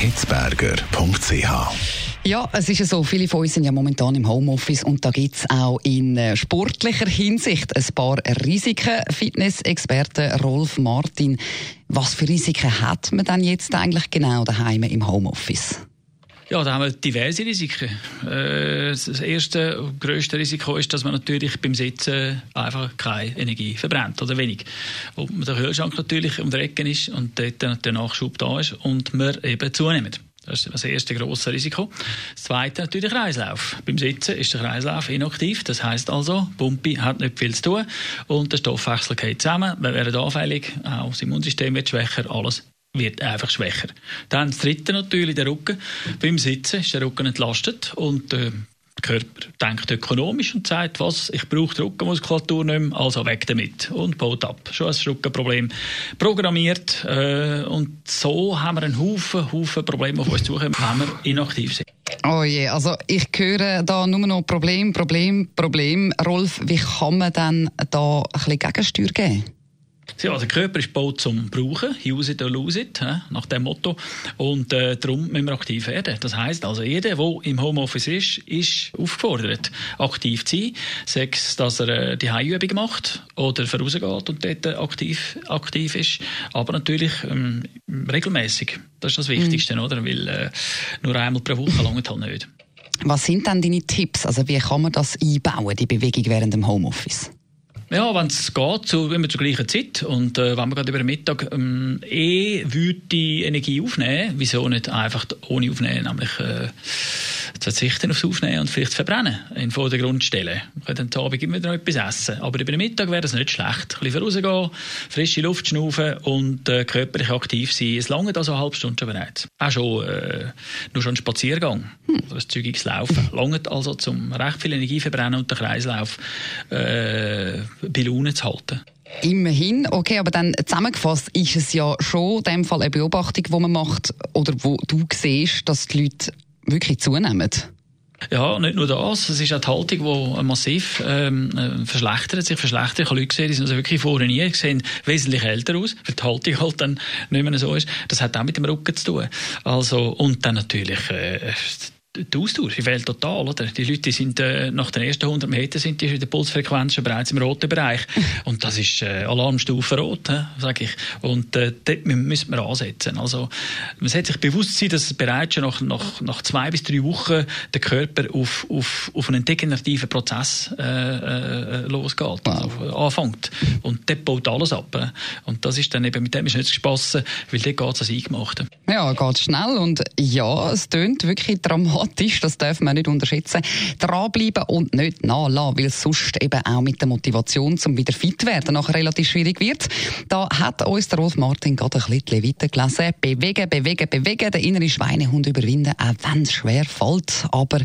Hitzberger.ch ja, es ist ja so, viele von uns sind ja momentan im Homeoffice und da gibt es auch in äh, sportlicher Hinsicht ein paar Risiken. Fitness-Experte Rolf Martin, was für Risiken hat man dann jetzt eigentlich genau daheim im Homeoffice? Ja, da haben wir diverse Risiken. Äh, das erste und grösste Risiko ist, dass man natürlich beim Sitzen einfach keine Energie verbrennt oder wenig. Ob der Kühlschrank natürlich um der Ecke ist und dort der Nachschub da ist und wir eben zunehmen. Das ist das erste grosse Risiko. Das zweite natürlich Kreislauf. Beim Sitzen ist der Kreislauf inaktiv. Das heißt also, Pumpe hat nicht viel zu tun und der Stoffwechsel geht zusammen. Wir werden anfällig, auch das Immunsystem wird schwächer, alles wird einfach schwächer. Dann das dritte natürlich der Rücken. Beim Sitzen ist der Rücken entlastet und äh, der Körper denkt ökonomisch und sagt, was, ich brauche die Rückenmuskulatur nicht mehr, also weg damit und baut ab. Schon ein Rückenproblem programmiert äh, und so haben wir einen Haufen, Haufen Probleme auf uns zukommen, wenn wir inaktiv sind. Oh je, also ich höre da nur noch Problem, Problem, Problem. Rolf, wie kann man dann da ein bisschen Gegensteuer geben? Ja, der Körper ist gebaut zum Brauchen, use it or lose it, nach dem Motto. Und äh, darum müssen wir aktiv werden. Das heisst also, jeder, der im Homeoffice ist, ist aufgefordert, aktiv zu sein. Sei es, dass er äh, die Heimübung macht oder vorausgeht und dort aktiv, aktiv ist. Aber natürlich ähm, regelmäßig. Das ist das Wichtigste, mhm. oder? Weil äh, nur einmal pro Woche langt halt nicht. Was sind denn deine Tipps? Also wie kann man das einbauen, die Bewegung während dem Homeoffice? Ja, wenn es geht, so immer zur gleichen Zeit. Und äh, wenn man gerade über den Mittag ähm, eh würde die Energie aufnehmen, wieso nicht einfach ohne aufnehmen, nämlich äh, verzichten aufs Aufnehmen und vielleicht verbrennen, in Vordergrund stellen. Man könnte am Abend immer noch etwas essen. Aber über den Mittag wäre das nicht schlecht. Ein bisschen rausgehen, frische Luft schnaufen und äh, körperlich aktiv sein. Es lange also eine halbe Stunde schon bereits. Auch schon, äh, nur schon ein Spaziergang hm. oder ein zügiges Laufen. Lange also, um recht viel Energie verbrennen und den Kreislauf äh, bei Laune zu halten. Immerhin, okay, aber dann zusammengefasst ist es ja schon in dem Fall eine Beobachtung, die man macht oder wo du siehst, dass die Leute wirklich zunehmen? Ja, nicht nur das. Es ist auch die Haltung, die massiv ähm, äh, verschlechtert, sich verschlechtert. Ich habe Leute gesehen, die sind also wirklich vorher nie, sehen wesentlich älter aus, weil die Haltung halt dann nicht mehr so ist. Das hat auch mit dem Rücken zu tun. Also, und dann natürlich, äh, der Austausch fehlt total, oder? Die Leute sind äh, nach den ersten 100 Metern sind die in der Pulsfrequenz schon bereits im roten Bereich und das ist äh, Alarmstufe rot, sage ich. Und äh, dort müssen wir ansetzen. Also man sollte sich bewusst sein, dass bereits schon nach, nach, nach zwei bis drei Wochen der Körper auf, auf, auf einen degenerativen Prozess äh, äh, losgeht, wow. also anfängt und dort baut alles ab. Äh. Und das ist dann eben mit dem ist nicht zu spassen, weil dort geht es ans Eingemachte. Ja, geht schnell und ja, es tönt wirklich dramatisch das darf man nicht unterschätzen. Dranbleiben und nicht nachlassen, weil es sonst eben auch mit der Motivation zum wieder fit werden nachher relativ schwierig wird. Da hat uns der Rolf Martin gerade ein bisschen weitergelesen. Bewegen, bewegen, bewegen, den inneren Schweinehund überwinden, auch wenn es schwer fällt. Aber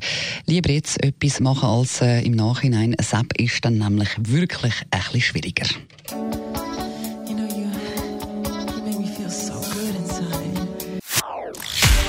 lieber jetzt etwas machen als äh, im Nachhinein. Sepp ist dann nämlich wirklich ein bisschen schwieriger.